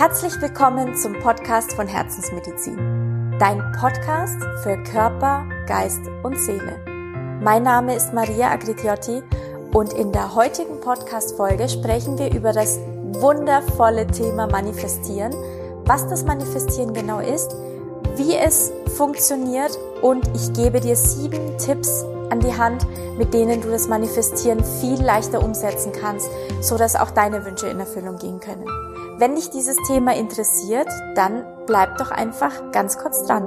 Herzlich willkommen zum Podcast von Herzensmedizin. Dein Podcast für Körper, Geist und Seele. Mein Name ist Maria Agritiotti und in der heutigen Podcast-Folge sprechen wir über das wundervolle Thema Manifestieren, was das Manifestieren genau ist, wie es funktioniert und ich gebe dir sieben Tipps an die Hand, mit denen du das Manifestieren viel leichter umsetzen kannst, so dass auch deine Wünsche in Erfüllung gehen können. Wenn dich dieses Thema interessiert, dann bleib doch einfach ganz kurz dran.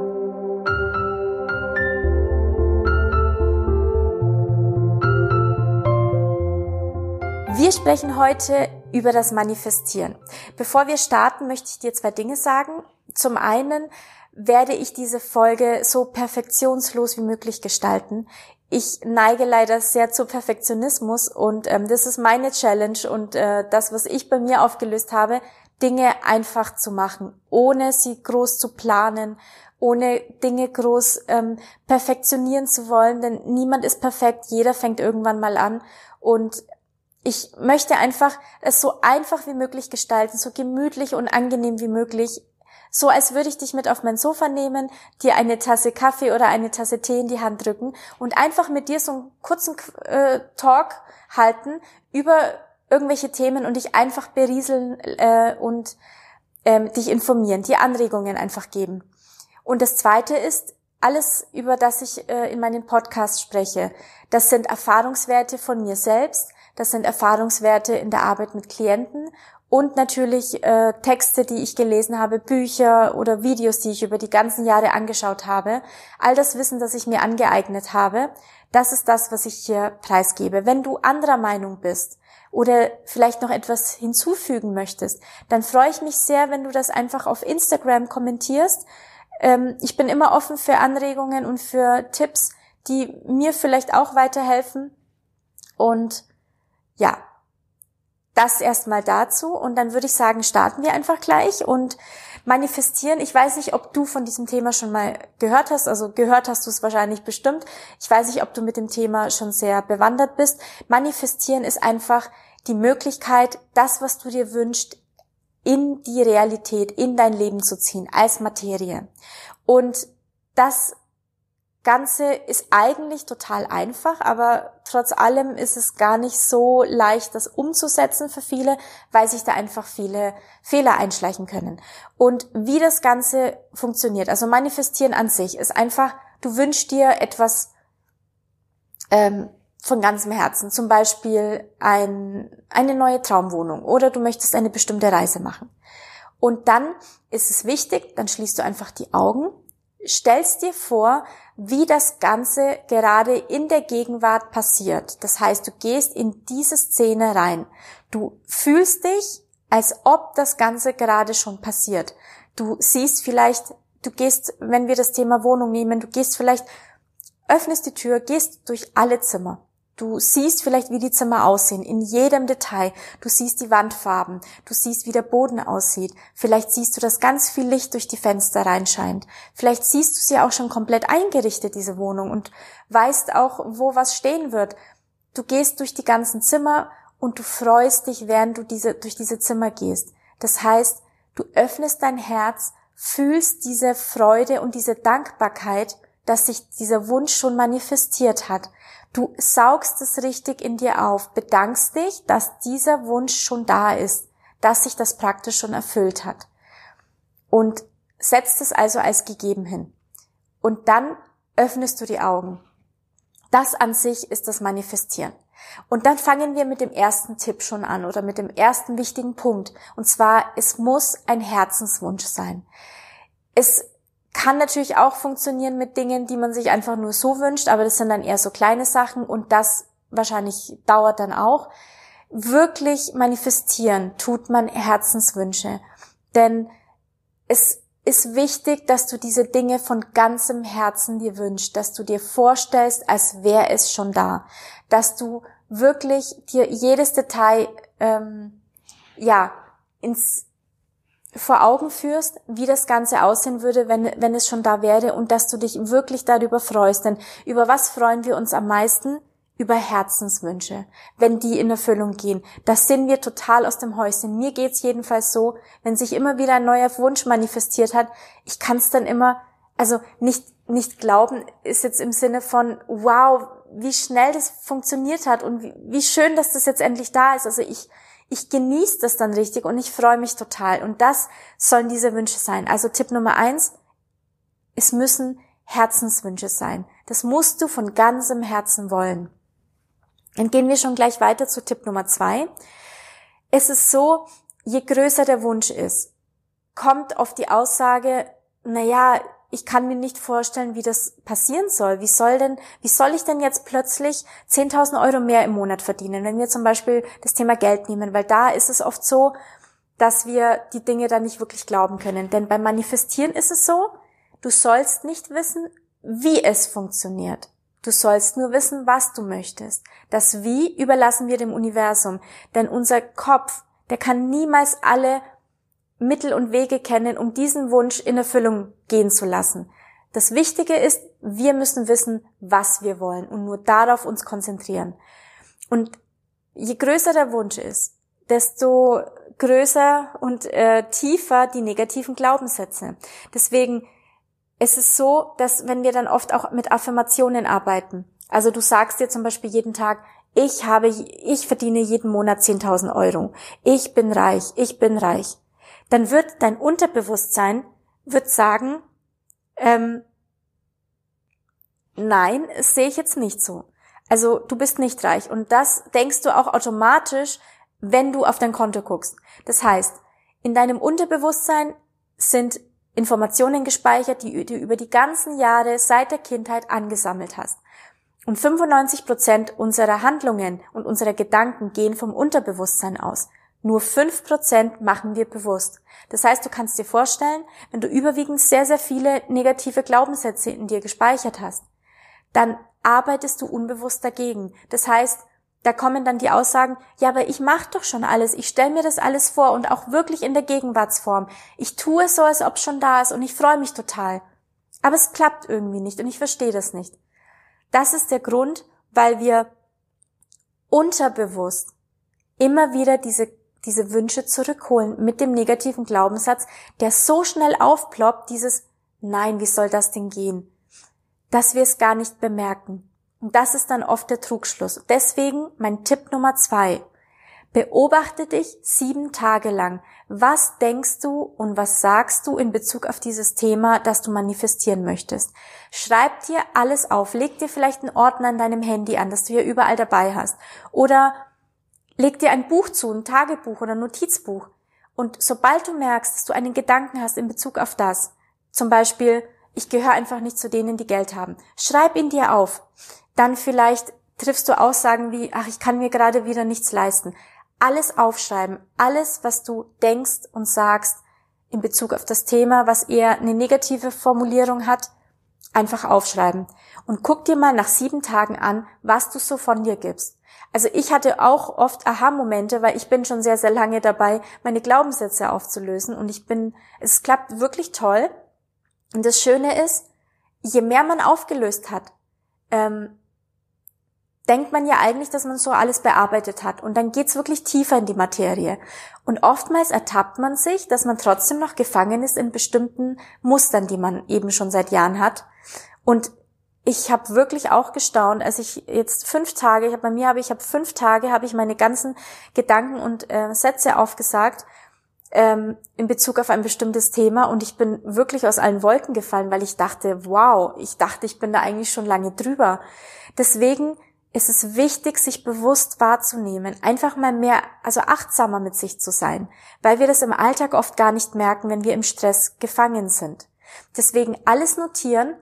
Wir sprechen heute über das Manifestieren. Bevor wir starten, möchte ich dir zwei Dinge sagen. Zum einen werde ich diese Folge so perfektionslos wie möglich gestalten. Ich neige leider sehr zu Perfektionismus und ähm, das ist meine Challenge und äh, das, was ich bei mir aufgelöst habe, Dinge einfach zu machen, ohne sie groß zu planen, ohne Dinge groß ähm, perfektionieren zu wollen, denn niemand ist perfekt, jeder fängt irgendwann mal an. Und ich möchte einfach es so einfach wie möglich gestalten, so gemütlich und angenehm wie möglich, so als würde ich dich mit auf mein Sofa nehmen, dir eine Tasse Kaffee oder eine Tasse Tee in die Hand drücken und einfach mit dir so einen kurzen äh, Talk halten über irgendwelche Themen und dich einfach berieseln äh, und ähm, dich informieren, die Anregungen einfach geben. Und das Zweite ist, alles, über das ich äh, in meinen Podcasts spreche, das sind Erfahrungswerte von mir selbst, das sind Erfahrungswerte in der Arbeit mit Klienten und natürlich äh, Texte, die ich gelesen habe, Bücher oder Videos, die ich über die ganzen Jahre angeschaut habe. All das Wissen, das ich mir angeeignet habe, das ist das, was ich hier preisgebe. Wenn du anderer Meinung bist, oder vielleicht noch etwas hinzufügen möchtest, dann freue ich mich sehr, wenn du das einfach auf Instagram kommentierst. Ähm, ich bin immer offen für Anregungen und für Tipps, die mir vielleicht auch weiterhelfen. Und ja, das erstmal dazu. Und dann würde ich sagen, starten wir einfach gleich und manifestieren. Ich weiß nicht, ob du von diesem Thema schon mal gehört hast. Also gehört hast du es wahrscheinlich bestimmt. Ich weiß nicht, ob du mit dem Thema schon sehr bewandert bist. Manifestieren ist einfach die Möglichkeit, das, was du dir wünschst, in die Realität, in dein Leben zu ziehen, als Materie. Und das Ganze ist eigentlich total einfach, aber trotz allem ist es gar nicht so leicht, das umzusetzen für viele, weil sich da einfach viele Fehler einschleichen können. Und wie das Ganze funktioniert, also manifestieren an sich, ist einfach, du wünschst dir etwas ähm, von ganzem Herzen, zum Beispiel ein, eine neue Traumwohnung oder du möchtest eine bestimmte Reise machen. Und dann ist es wichtig, dann schließt du einfach die Augen, stellst dir vor, wie das Ganze gerade in der Gegenwart passiert. Das heißt, du gehst in diese Szene rein. Du fühlst dich, als ob das Ganze gerade schon passiert. Du siehst vielleicht, du gehst, wenn wir das Thema Wohnung nehmen, du gehst vielleicht, öffnest die Tür, gehst durch alle Zimmer. Du siehst vielleicht, wie die Zimmer aussehen, in jedem Detail. Du siehst die Wandfarben. Du siehst, wie der Boden aussieht. Vielleicht siehst du, dass ganz viel Licht durch die Fenster reinscheint. Vielleicht siehst du sie auch schon komplett eingerichtet, diese Wohnung, und weißt auch, wo was stehen wird. Du gehst durch die ganzen Zimmer und du freust dich, während du diese, durch diese Zimmer gehst. Das heißt, du öffnest dein Herz, fühlst diese Freude und diese Dankbarkeit, dass sich dieser Wunsch schon manifestiert hat. Du saugst es richtig in dir auf, bedankst dich, dass dieser Wunsch schon da ist, dass sich das praktisch schon erfüllt hat. Und setzt es also als gegeben hin. Und dann öffnest du die Augen. Das an sich ist das Manifestieren. Und dann fangen wir mit dem ersten Tipp schon an oder mit dem ersten wichtigen Punkt. Und zwar, es muss ein Herzenswunsch sein. Es kann natürlich auch funktionieren mit Dingen, die man sich einfach nur so wünscht, aber das sind dann eher so kleine Sachen und das wahrscheinlich dauert dann auch. Wirklich manifestieren tut man Herzenswünsche, denn es ist wichtig, dass du diese Dinge von ganzem Herzen dir wünschst, dass du dir vorstellst, als wäre es schon da, dass du wirklich dir jedes Detail ähm, ja ins vor Augen führst, wie das Ganze aussehen würde, wenn, wenn es schon da wäre und dass du dich wirklich darüber freust. Denn über was freuen wir uns am meisten? über Herzenswünsche, wenn die in Erfüllung gehen. Das sind wir total aus dem Häuschen. Mir geht's jedenfalls so, wenn sich immer wieder ein neuer Wunsch manifestiert hat, ich kann es dann immer, also nicht nicht glauben ist jetzt im Sinne von wow, wie schnell das funktioniert hat und wie, wie schön, dass das jetzt endlich da ist. Also ich ich genieße das dann richtig und ich freue mich total. Und das sollen diese Wünsche sein. Also Tipp Nummer eins, es müssen Herzenswünsche sein. Das musst du von ganzem Herzen wollen. Dann gehen wir schon gleich weiter zu Tipp Nummer zwei. Es ist so, je größer der Wunsch ist, kommt auf die Aussage, na ja, ich kann mir nicht vorstellen, wie das passieren soll. Wie soll denn, wie soll ich denn jetzt plötzlich 10.000 Euro mehr im Monat verdienen, wenn wir zum Beispiel das Thema Geld nehmen? Weil da ist es oft so, dass wir die Dinge dann nicht wirklich glauben können. Denn beim Manifestieren ist es so, du sollst nicht wissen, wie es funktioniert. Du sollst nur wissen, was du möchtest. Das Wie überlassen wir dem Universum. Denn unser Kopf, der kann niemals alle Mittel und Wege kennen, um diesen Wunsch in Erfüllung gehen zu lassen. Das Wichtige ist, wir müssen wissen, was wir wollen und nur darauf uns konzentrieren. Und je größer der Wunsch ist, desto größer und äh, tiefer die negativen Glaubenssätze. Deswegen es ist so, dass wenn wir dann oft auch mit Affirmationen arbeiten, also du sagst dir zum Beispiel jeden Tag, ich habe, ich verdiene jeden Monat 10.000 Euro, ich bin reich, ich bin reich dann wird dein Unterbewusstsein wird sagen, ähm, nein, das sehe ich jetzt nicht so. Also du bist nicht reich. Und das denkst du auch automatisch, wenn du auf dein Konto guckst. Das heißt, in deinem Unterbewusstsein sind Informationen gespeichert, die du über die ganzen Jahre seit der Kindheit angesammelt hast. Und 95 Prozent unserer Handlungen und unserer Gedanken gehen vom Unterbewusstsein aus. Nur fünf Prozent machen wir bewusst. Das heißt, du kannst dir vorstellen, wenn du überwiegend sehr, sehr viele negative Glaubenssätze in dir gespeichert hast, dann arbeitest du unbewusst dagegen. Das heißt, da kommen dann die Aussagen, ja, aber ich mache doch schon alles, ich stelle mir das alles vor und auch wirklich in der Gegenwartsform. Ich tue es so, als ob es schon da ist und ich freue mich total. Aber es klappt irgendwie nicht und ich verstehe das nicht. Das ist der Grund, weil wir unterbewusst immer wieder diese diese Wünsche zurückholen mit dem negativen Glaubenssatz, der so schnell aufploppt, dieses Nein, wie soll das denn gehen? Dass wir es gar nicht bemerken. Und das ist dann oft der Trugschluss. Deswegen mein Tipp Nummer zwei. Beobachte dich sieben Tage lang. Was denkst du und was sagst du in Bezug auf dieses Thema, das du manifestieren möchtest? Schreib dir alles auf. Leg dir vielleicht einen Ordner an deinem Handy an, das du hier überall dabei hast. Oder Leg dir ein Buch zu, ein Tagebuch oder ein Notizbuch. Und sobald du merkst, dass du einen Gedanken hast in Bezug auf das, zum Beispiel, ich gehöre einfach nicht zu denen, die Geld haben, schreib ihn dir auf. Dann vielleicht triffst du Aussagen wie, ach, ich kann mir gerade wieder nichts leisten. Alles aufschreiben, alles, was du denkst und sagst in Bezug auf das Thema, was eher eine negative Formulierung hat, einfach aufschreiben. Und guck dir mal nach sieben Tagen an, was du so von dir gibst. Also ich hatte auch oft Aha-Momente, weil ich bin schon sehr, sehr lange dabei, meine Glaubenssätze aufzulösen und ich bin, es klappt wirklich toll. Und das Schöne ist, je mehr man aufgelöst hat, ähm, denkt man ja eigentlich, dass man so alles bearbeitet hat. Und dann geht's wirklich tiefer in die Materie. Und oftmals ertappt man sich, dass man trotzdem noch gefangen ist in bestimmten Mustern, die man eben schon seit Jahren hat. Und ich habe wirklich auch gestaunt, als ich jetzt fünf Tage, ich hab, bei mir habe ich habe fünf Tage, habe ich meine ganzen Gedanken und äh, Sätze aufgesagt ähm, in Bezug auf ein bestimmtes Thema und ich bin wirklich aus allen Wolken gefallen, weil ich dachte, wow, ich dachte, ich bin da eigentlich schon lange drüber. Deswegen ist es wichtig, sich bewusst wahrzunehmen, einfach mal mehr, also achtsamer mit sich zu sein, weil wir das im Alltag oft gar nicht merken, wenn wir im Stress gefangen sind. Deswegen alles notieren,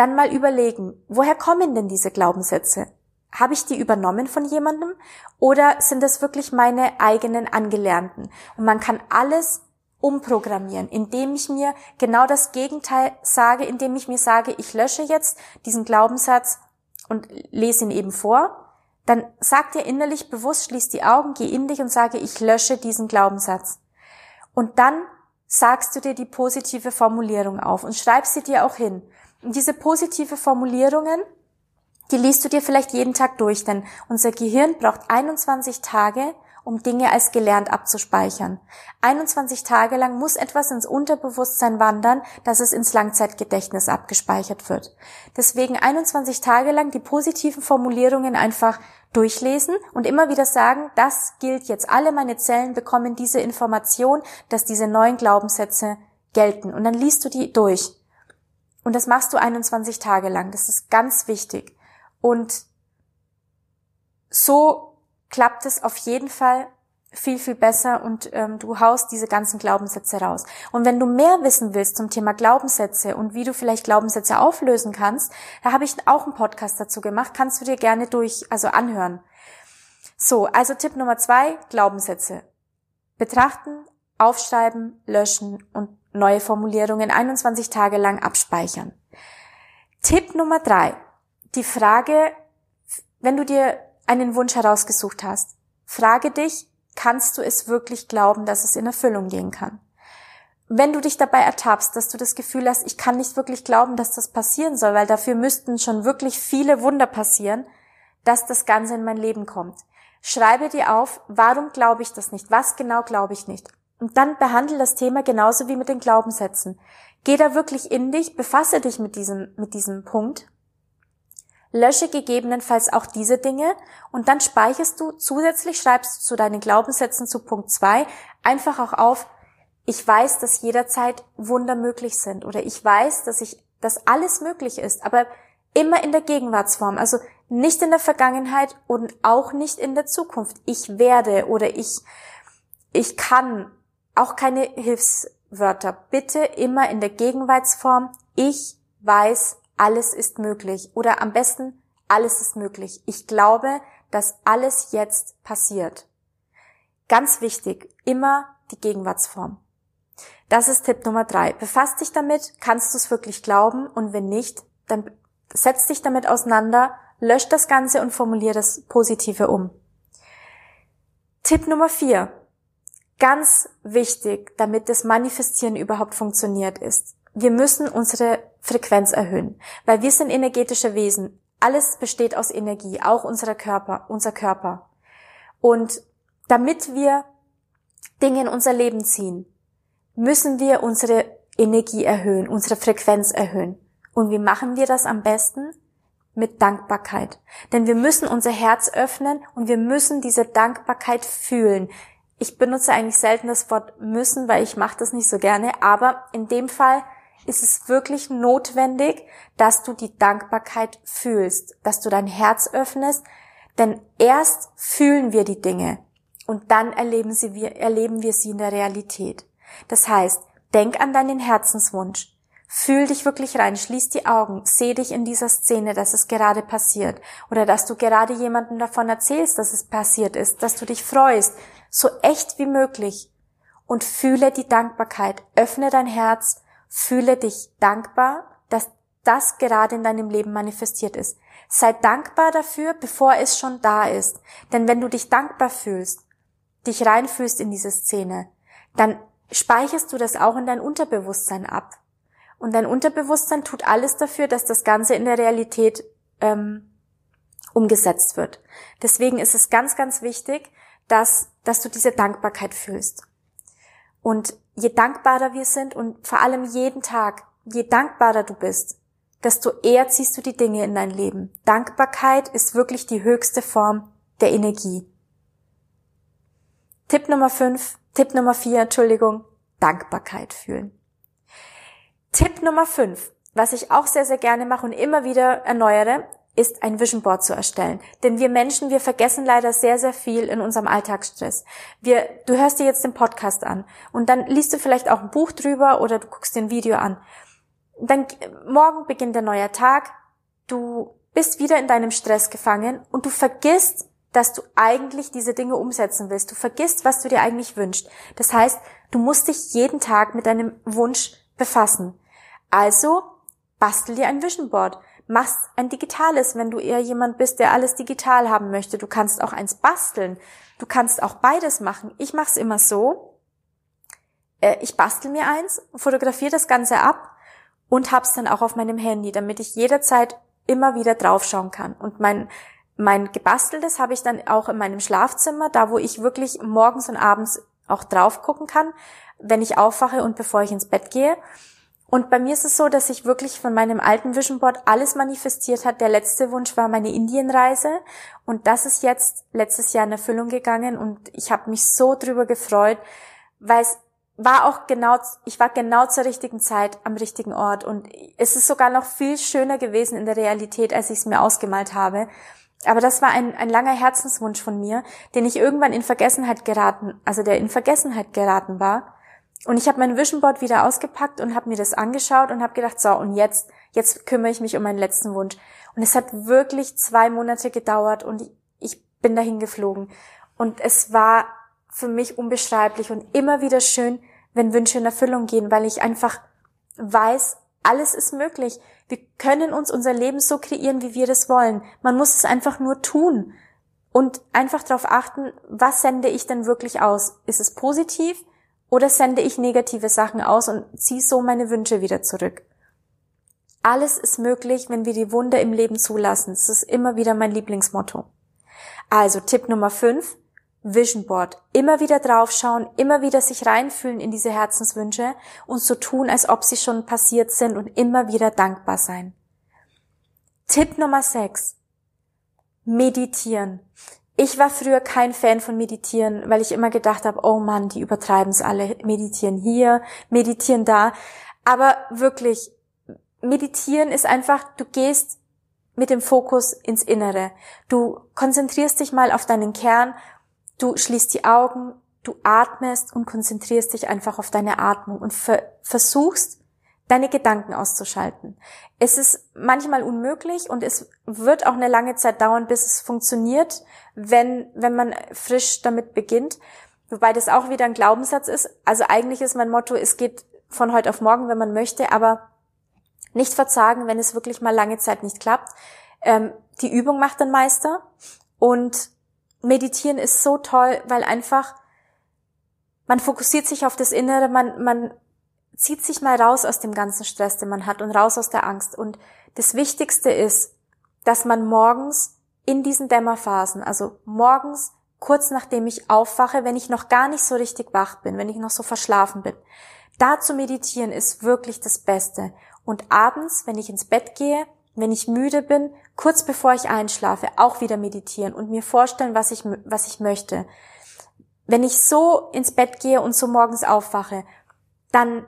dann mal überlegen, woher kommen denn diese Glaubenssätze? Habe ich die übernommen von jemandem oder sind das wirklich meine eigenen angelernten? Und man kann alles umprogrammieren, indem ich mir genau das Gegenteil sage, indem ich mir sage, ich lösche jetzt diesen Glaubenssatz und lese ihn eben vor. Dann sag dir innerlich bewusst, schließ die Augen, geh in dich und sage, ich lösche diesen Glaubenssatz. Und dann sagst du dir die positive Formulierung auf und schreib sie dir auch hin. Diese positive Formulierungen, Die liest du dir vielleicht jeden Tag durch, denn unser Gehirn braucht 21 Tage, um Dinge als gelernt abzuspeichern. 21 Tage lang muss etwas ins Unterbewusstsein wandern, dass es ins Langzeitgedächtnis abgespeichert wird. Deswegen 21 Tage lang die positiven Formulierungen einfach durchlesen und immer wieder sagen, das gilt jetzt. Alle meine Zellen bekommen diese Information, dass diese neuen Glaubenssätze gelten. Und dann liest du die durch. Und das machst du 21 Tage lang. Das ist ganz wichtig. Und so klappt es auf jeden Fall viel, viel besser und ähm, du haust diese ganzen Glaubenssätze raus. Und wenn du mehr wissen willst zum Thema Glaubenssätze und wie du vielleicht Glaubenssätze auflösen kannst, da habe ich auch einen Podcast dazu gemacht, kannst du dir gerne durch, also anhören. So, also Tipp Nummer zwei, Glaubenssätze. Betrachten, aufschreiben, löschen und neue Formulierungen 21 Tage lang abspeichern. Tipp Nummer drei, die Frage, wenn du dir einen Wunsch herausgesucht hast, frage dich, kannst du es wirklich glauben, dass es in Erfüllung gehen kann? Wenn du dich dabei ertappst, dass du das Gefühl hast, ich kann nicht wirklich glauben, dass das passieren soll, weil dafür müssten schon wirklich viele Wunder passieren, dass das Ganze in mein Leben kommt. Schreibe dir auf, warum glaube ich das nicht? Was genau glaube ich nicht? Und dann behandle das Thema genauso wie mit den Glaubenssätzen. Geh da wirklich in dich, befasse dich mit diesem, mit diesem Punkt lösche gegebenenfalls auch diese Dinge und dann speicherst du zusätzlich, schreibst du zu deinen Glaubenssätzen zu Punkt zwei einfach auch auf, ich weiß, dass jederzeit Wunder möglich sind oder ich weiß, dass ich, dass alles möglich ist, aber immer in der Gegenwartsform, also nicht in der Vergangenheit und auch nicht in der Zukunft. Ich werde oder ich, ich kann, auch keine Hilfswörter. Bitte immer in der Gegenwartsform. Ich weiß, alles ist möglich oder am besten alles ist möglich. Ich glaube, dass alles jetzt passiert. Ganz wichtig, immer die Gegenwartsform. Das ist Tipp Nummer drei. Befass dich damit, kannst du es wirklich glauben und wenn nicht, dann setz dich damit auseinander, lösch das Ganze und formulier das Positive um. Tipp Nummer vier. Ganz wichtig, damit das Manifestieren überhaupt funktioniert ist. Wir müssen unsere Frequenz erhöhen, weil wir sind energetische Wesen. Alles besteht aus Energie, auch unser Körper, unser Körper. Und damit wir Dinge in unser Leben ziehen, müssen wir unsere Energie erhöhen, unsere Frequenz erhöhen. Und wie machen wir das am besten? Mit Dankbarkeit. Denn wir müssen unser Herz öffnen und wir müssen diese Dankbarkeit fühlen. Ich benutze eigentlich selten das Wort müssen, weil ich mache das nicht so gerne, aber in dem Fall ist es wirklich notwendig, dass du die Dankbarkeit fühlst, dass du dein Herz öffnest, denn erst fühlen wir die Dinge und dann erleben, sie, wir, erleben wir sie in der Realität. Das heißt, denk an deinen Herzenswunsch. Fühl dich wirklich rein, schließ die Augen, seh dich in dieser Szene, dass es gerade passiert oder dass du gerade jemandem davon erzählst, dass es passiert ist, dass du dich freust, so echt wie möglich und fühle die Dankbarkeit, öffne dein Herz Fühle dich dankbar, dass das gerade in deinem Leben manifestiert ist. Sei dankbar dafür, bevor es schon da ist. Denn wenn du dich dankbar fühlst, dich reinfühlst in diese Szene, dann speicherst du das auch in dein Unterbewusstsein ab. Und dein Unterbewusstsein tut alles dafür, dass das Ganze in der Realität ähm, umgesetzt wird. Deswegen ist es ganz, ganz wichtig, dass, dass du diese Dankbarkeit fühlst. Und je dankbarer wir sind und vor allem jeden Tag, je dankbarer du bist, desto eher ziehst du die Dinge in dein Leben. Dankbarkeit ist wirklich die höchste Form der Energie. Tipp Nummer 5, Tipp Nummer 4, Entschuldigung, Dankbarkeit fühlen. Tipp Nummer 5, was ich auch sehr, sehr gerne mache und immer wieder erneuere, ist ein Vision Board zu erstellen. Denn wir Menschen, wir vergessen leider sehr, sehr viel in unserem Alltagsstress. Wir, du hörst dir jetzt den Podcast an und dann liest du vielleicht auch ein Buch drüber oder du guckst dir ein Video an. Dann morgen beginnt der neue Tag. Du bist wieder in deinem Stress gefangen und du vergisst, dass du eigentlich diese Dinge umsetzen willst. Du vergisst, was du dir eigentlich wünschst. Das heißt, du musst dich jeden Tag mit deinem Wunsch befassen. Also bastel dir ein Vision Board machst ein digitales, wenn du eher jemand bist, der alles digital haben möchte. Du kannst auch eins basteln. Du kannst auch beides machen. Ich mache es immer so. Äh, ich bastel mir eins, fotografiere das Ganze ab und hab's dann auch auf meinem Handy, damit ich jederzeit immer wieder draufschauen kann. Und mein, mein gebasteltes habe ich dann auch in meinem Schlafzimmer, da wo ich wirklich morgens und abends auch drauf gucken kann, wenn ich aufwache und bevor ich ins Bett gehe. Und bei mir ist es so, dass ich wirklich von meinem alten Vision Board alles manifestiert hat. Der letzte Wunsch war meine Indienreise und das ist jetzt letztes Jahr in Erfüllung gegangen und ich habe mich so drüber gefreut, weil es war auch genau, ich war genau zur richtigen Zeit am richtigen Ort und es ist sogar noch viel schöner gewesen in der Realität, als ich es mir ausgemalt habe. Aber das war ein, ein langer Herzenswunsch von mir, den ich irgendwann in Vergessenheit geraten, also der in Vergessenheit geraten war. Und ich habe mein Vision Board wieder ausgepackt und habe mir das angeschaut und habe gedacht, so, und jetzt, jetzt kümmere ich mich um meinen letzten Wunsch. Und es hat wirklich zwei Monate gedauert und ich, bin dahin geflogen. Und es war für mich unbeschreiblich und immer wieder schön, wenn Wünsche in Erfüllung gehen, weil ich einfach weiß, alles ist möglich. Wir können uns unser Leben so kreieren, wie wir das wollen. Man muss es einfach nur tun und einfach darauf achten, was sende ich denn wirklich aus? Ist es positiv? Oder sende ich negative Sachen aus und ziehe so meine Wünsche wieder zurück? Alles ist möglich, wenn wir die Wunder im Leben zulassen. Das ist immer wieder mein Lieblingsmotto. Also Tipp Nummer 5, Vision Board. Immer wieder draufschauen, immer wieder sich reinfühlen in diese Herzenswünsche und so tun, als ob sie schon passiert sind und immer wieder dankbar sein. Tipp Nummer 6. Meditieren. Ich war früher kein Fan von Meditieren, weil ich immer gedacht habe, oh Mann, die übertreiben es alle, meditieren hier, meditieren da. Aber wirklich, meditieren ist einfach, du gehst mit dem Fokus ins Innere. Du konzentrierst dich mal auf deinen Kern, du schließt die Augen, du atmest und konzentrierst dich einfach auf deine Atmung und versuchst deine Gedanken auszuschalten. Es ist manchmal unmöglich und es wird auch eine lange Zeit dauern, bis es funktioniert, wenn, wenn man frisch damit beginnt. Wobei das auch wieder ein Glaubenssatz ist. Also eigentlich ist mein Motto, es geht von heute auf morgen, wenn man möchte, aber nicht verzagen, wenn es wirklich mal lange Zeit nicht klappt. Ähm, die Übung macht den Meister und meditieren ist so toll, weil einfach man fokussiert sich auf das Innere, man, man zieht sich mal raus aus dem ganzen Stress, den man hat und raus aus der Angst. Und das Wichtigste ist, dass man morgens in diesen Dämmerphasen, also morgens kurz nachdem ich aufwache, wenn ich noch gar nicht so richtig wach bin, wenn ich noch so verschlafen bin, da zu meditieren ist wirklich das Beste. Und abends, wenn ich ins Bett gehe, wenn ich müde bin, kurz bevor ich einschlafe, auch wieder meditieren und mir vorstellen, was ich, was ich möchte. Wenn ich so ins Bett gehe und so morgens aufwache, dann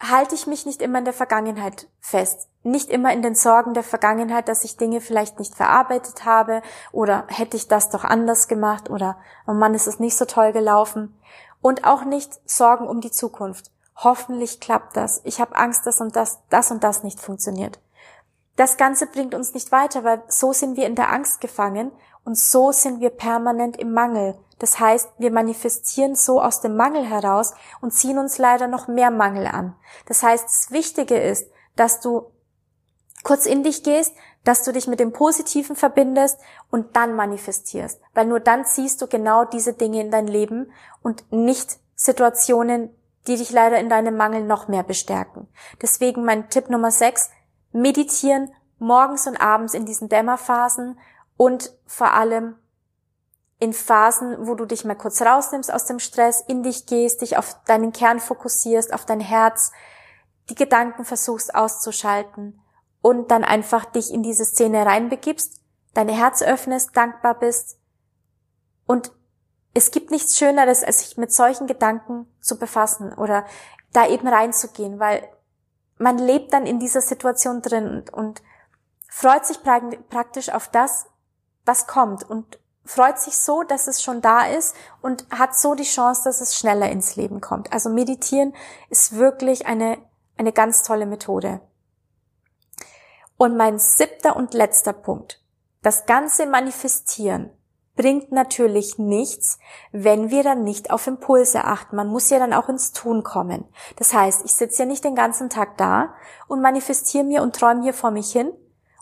halte ich mich nicht immer in der Vergangenheit fest. Nicht immer in den Sorgen der Vergangenheit, dass ich Dinge vielleicht nicht verarbeitet habe oder hätte ich das doch anders gemacht oder oh Mann, ist es nicht so toll gelaufen. Und auch nicht Sorgen um die Zukunft. Hoffentlich klappt das. Ich habe Angst, dass und das, das und das nicht funktioniert. Das Ganze bringt uns nicht weiter, weil so sind wir in der Angst gefangen und so sind wir permanent im Mangel. Das heißt, wir manifestieren so aus dem Mangel heraus und ziehen uns leider noch mehr Mangel an. Das heißt, das Wichtige ist, dass du kurz in dich gehst, dass du dich mit dem Positiven verbindest und dann manifestierst. Weil nur dann ziehst du genau diese Dinge in dein Leben und nicht Situationen, die dich leider in deinem Mangel noch mehr bestärken. Deswegen mein Tipp Nummer 6, meditieren morgens und abends in diesen Dämmerphasen und vor allem in Phasen, wo du dich mal kurz rausnimmst aus dem Stress, in dich gehst, dich auf deinen Kern fokussierst, auf dein Herz, die Gedanken versuchst auszuschalten und dann einfach dich in diese Szene reinbegibst, dein Herz öffnest, dankbar bist. Und es gibt nichts Schöneres, als sich mit solchen Gedanken zu befassen oder da eben reinzugehen, weil man lebt dann in dieser Situation drin und, und freut sich praktisch auf das, was kommt und freut sich so, dass es schon da ist und hat so die Chance, dass es schneller ins Leben kommt. Also meditieren ist wirklich eine, eine ganz tolle Methode. Und mein siebter und letzter Punkt. Das ganze Manifestieren bringt natürlich nichts, wenn wir dann nicht auf Impulse achten. Man muss ja dann auch ins Tun kommen. Das heißt, ich sitze ja nicht den ganzen Tag da und manifestiere mir und träume hier vor mich hin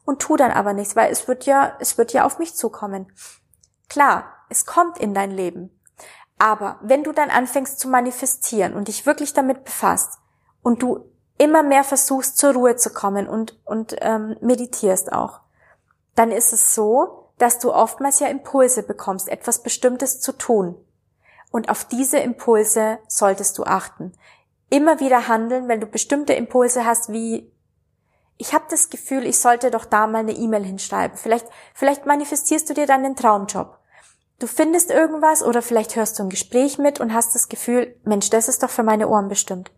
und tu dann aber nichts, weil es wird ja, es wird ja auf mich zukommen. Klar, es kommt in dein Leben. Aber wenn du dann anfängst zu manifestieren und dich wirklich damit befasst und du immer mehr versuchst zur Ruhe zu kommen und, und ähm, meditierst auch, dann ist es so, dass du oftmals ja Impulse bekommst, etwas Bestimmtes zu tun. Und auf diese Impulse solltest du achten. Immer wieder handeln, wenn du bestimmte Impulse hast, wie ich habe das Gefühl, ich sollte doch da mal eine E-Mail hinschreiben. Vielleicht, vielleicht manifestierst du dir dann den Traumjob. Du findest irgendwas oder vielleicht hörst du ein Gespräch mit und hast das Gefühl, Mensch, das ist doch für meine Ohren bestimmt.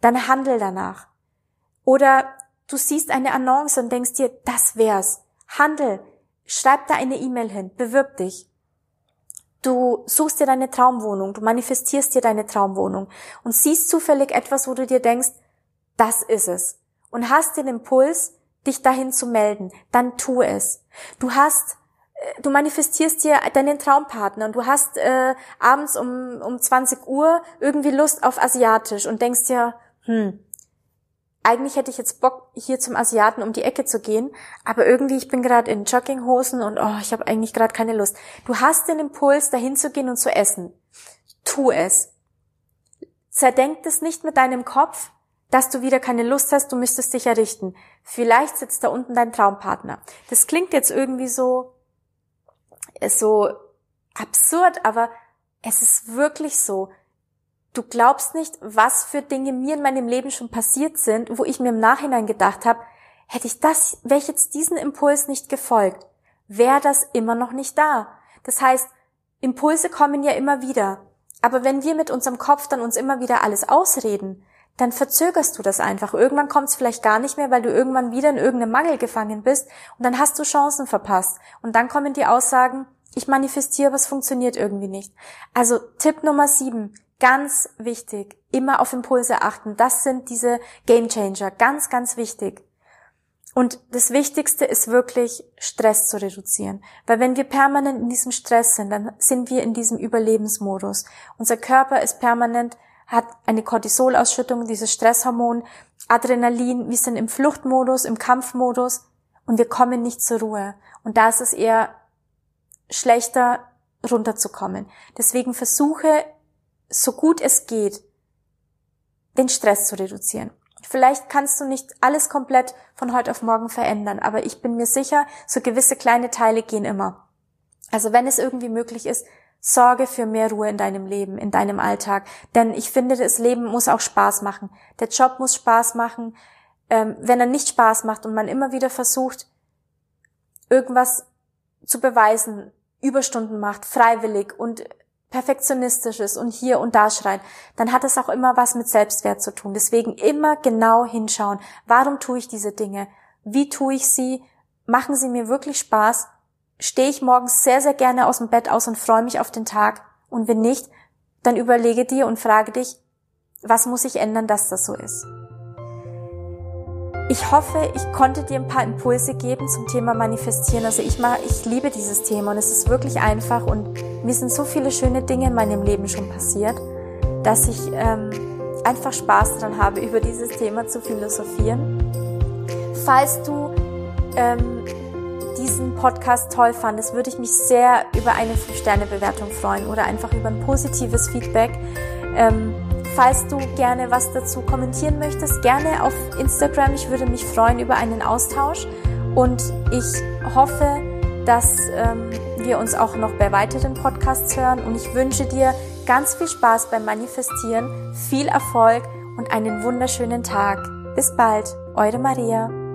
Dann handel danach. Oder du siehst eine Annonce und denkst dir, das wär's. Handel. Schreib da eine E-Mail hin. Bewirb dich. Du suchst dir deine Traumwohnung. Du manifestierst dir deine Traumwohnung und siehst zufällig etwas, wo du dir denkst, das ist es. Und hast den Impuls, dich dahin zu melden. Dann tu es. Du hast äh, du manifestierst dir deinen Traumpartner und du hast äh, abends um, um 20 Uhr irgendwie Lust auf Asiatisch und denkst dir, hm, eigentlich hätte ich jetzt Bock, hier zum Asiaten um die Ecke zu gehen, aber irgendwie, ich bin gerade in Jogginghosen und oh, ich habe eigentlich gerade keine Lust. Du hast den Impuls, dahin zu gehen und zu essen. Tu es. Zerdenk es nicht mit deinem Kopf, dass du wieder keine Lust hast, du müsstest dich errichten. Vielleicht sitzt da unten dein Traumpartner. Das klingt jetzt irgendwie so, so absurd, aber es ist wirklich so. Du glaubst nicht, was für Dinge mir in meinem Leben schon passiert sind, wo ich mir im Nachhinein gedacht habe, hätte ich das, wäre ich jetzt diesen Impuls nicht gefolgt, wäre das immer noch nicht da. Das heißt, Impulse kommen ja immer wieder. Aber wenn wir mit unserem Kopf dann uns immer wieder alles ausreden, dann verzögerst du das einfach. Irgendwann kommt es vielleicht gar nicht mehr, weil du irgendwann wieder in irgendeinem Mangel gefangen bist und dann hast du Chancen verpasst. Und dann kommen die Aussagen, ich manifestiere, es funktioniert irgendwie nicht. Also Tipp Nummer sieben, Ganz wichtig. Immer auf Impulse achten. Das sind diese Game Changer. Ganz, ganz wichtig. Und das Wichtigste ist wirklich, Stress zu reduzieren. Weil wenn wir permanent in diesem Stress sind, dann sind wir in diesem Überlebensmodus. Unser Körper ist permanent, hat eine Cortisolausschüttung, dieses Stresshormon, Adrenalin, wir sind im Fluchtmodus, im Kampfmodus und wir kommen nicht zur Ruhe. Und da ist es eher schlechter, runterzukommen. Deswegen versuche so gut es geht, den Stress zu reduzieren. Vielleicht kannst du nicht alles komplett von heute auf morgen verändern, aber ich bin mir sicher, so gewisse kleine Teile gehen immer. Also wenn es irgendwie möglich ist, sorge für mehr Ruhe in deinem Leben, in deinem Alltag. Denn ich finde, das Leben muss auch Spaß machen. Der Job muss Spaß machen. Ähm, wenn er nicht Spaß macht und man immer wieder versucht, irgendwas zu beweisen, Überstunden macht, freiwillig und perfektionistisches und hier und da schreit, dann hat es auch immer was mit Selbstwert zu tun. Deswegen immer genau hinschauen. Warum tue ich diese Dinge? Wie tue ich sie? Machen sie mir wirklich Spaß? Stehe ich morgens sehr, sehr gerne aus dem Bett aus und freue mich auf den Tag? Und wenn nicht, dann überlege dir und frage dich, was muss ich ändern, dass das so ist? Ich hoffe, ich konnte dir ein paar Impulse geben zum Thema Manifestieren. Also ich mag, ich liebe dieses Thema und es ist wirklich einfach und mir sind so viele schöne Dinge in meinem Leben schon passiert, dass ich ähm, einfach Spaß daran habe, über dieses Thema zu philosophieren. Falls du ähm, diesen Podcast toll fandest, würde ich mich sehr über eine 5-Sterne-Bewertung freuen oder einfach über ein positives Feedback. Ähm, Falls du gerne was dazu kommentieren möchtest, gerne auf Instagram. Ich würde mich freuen über einen Austausch und ich hoffe, dass ähm, wir uns auch noch bei weiteren Podcasts hören und ich wünsche dir ganz viel Spaß beim Manifestieren, viel Erfolg und einen wunderschönen Tag. Bis bald, eure Maria.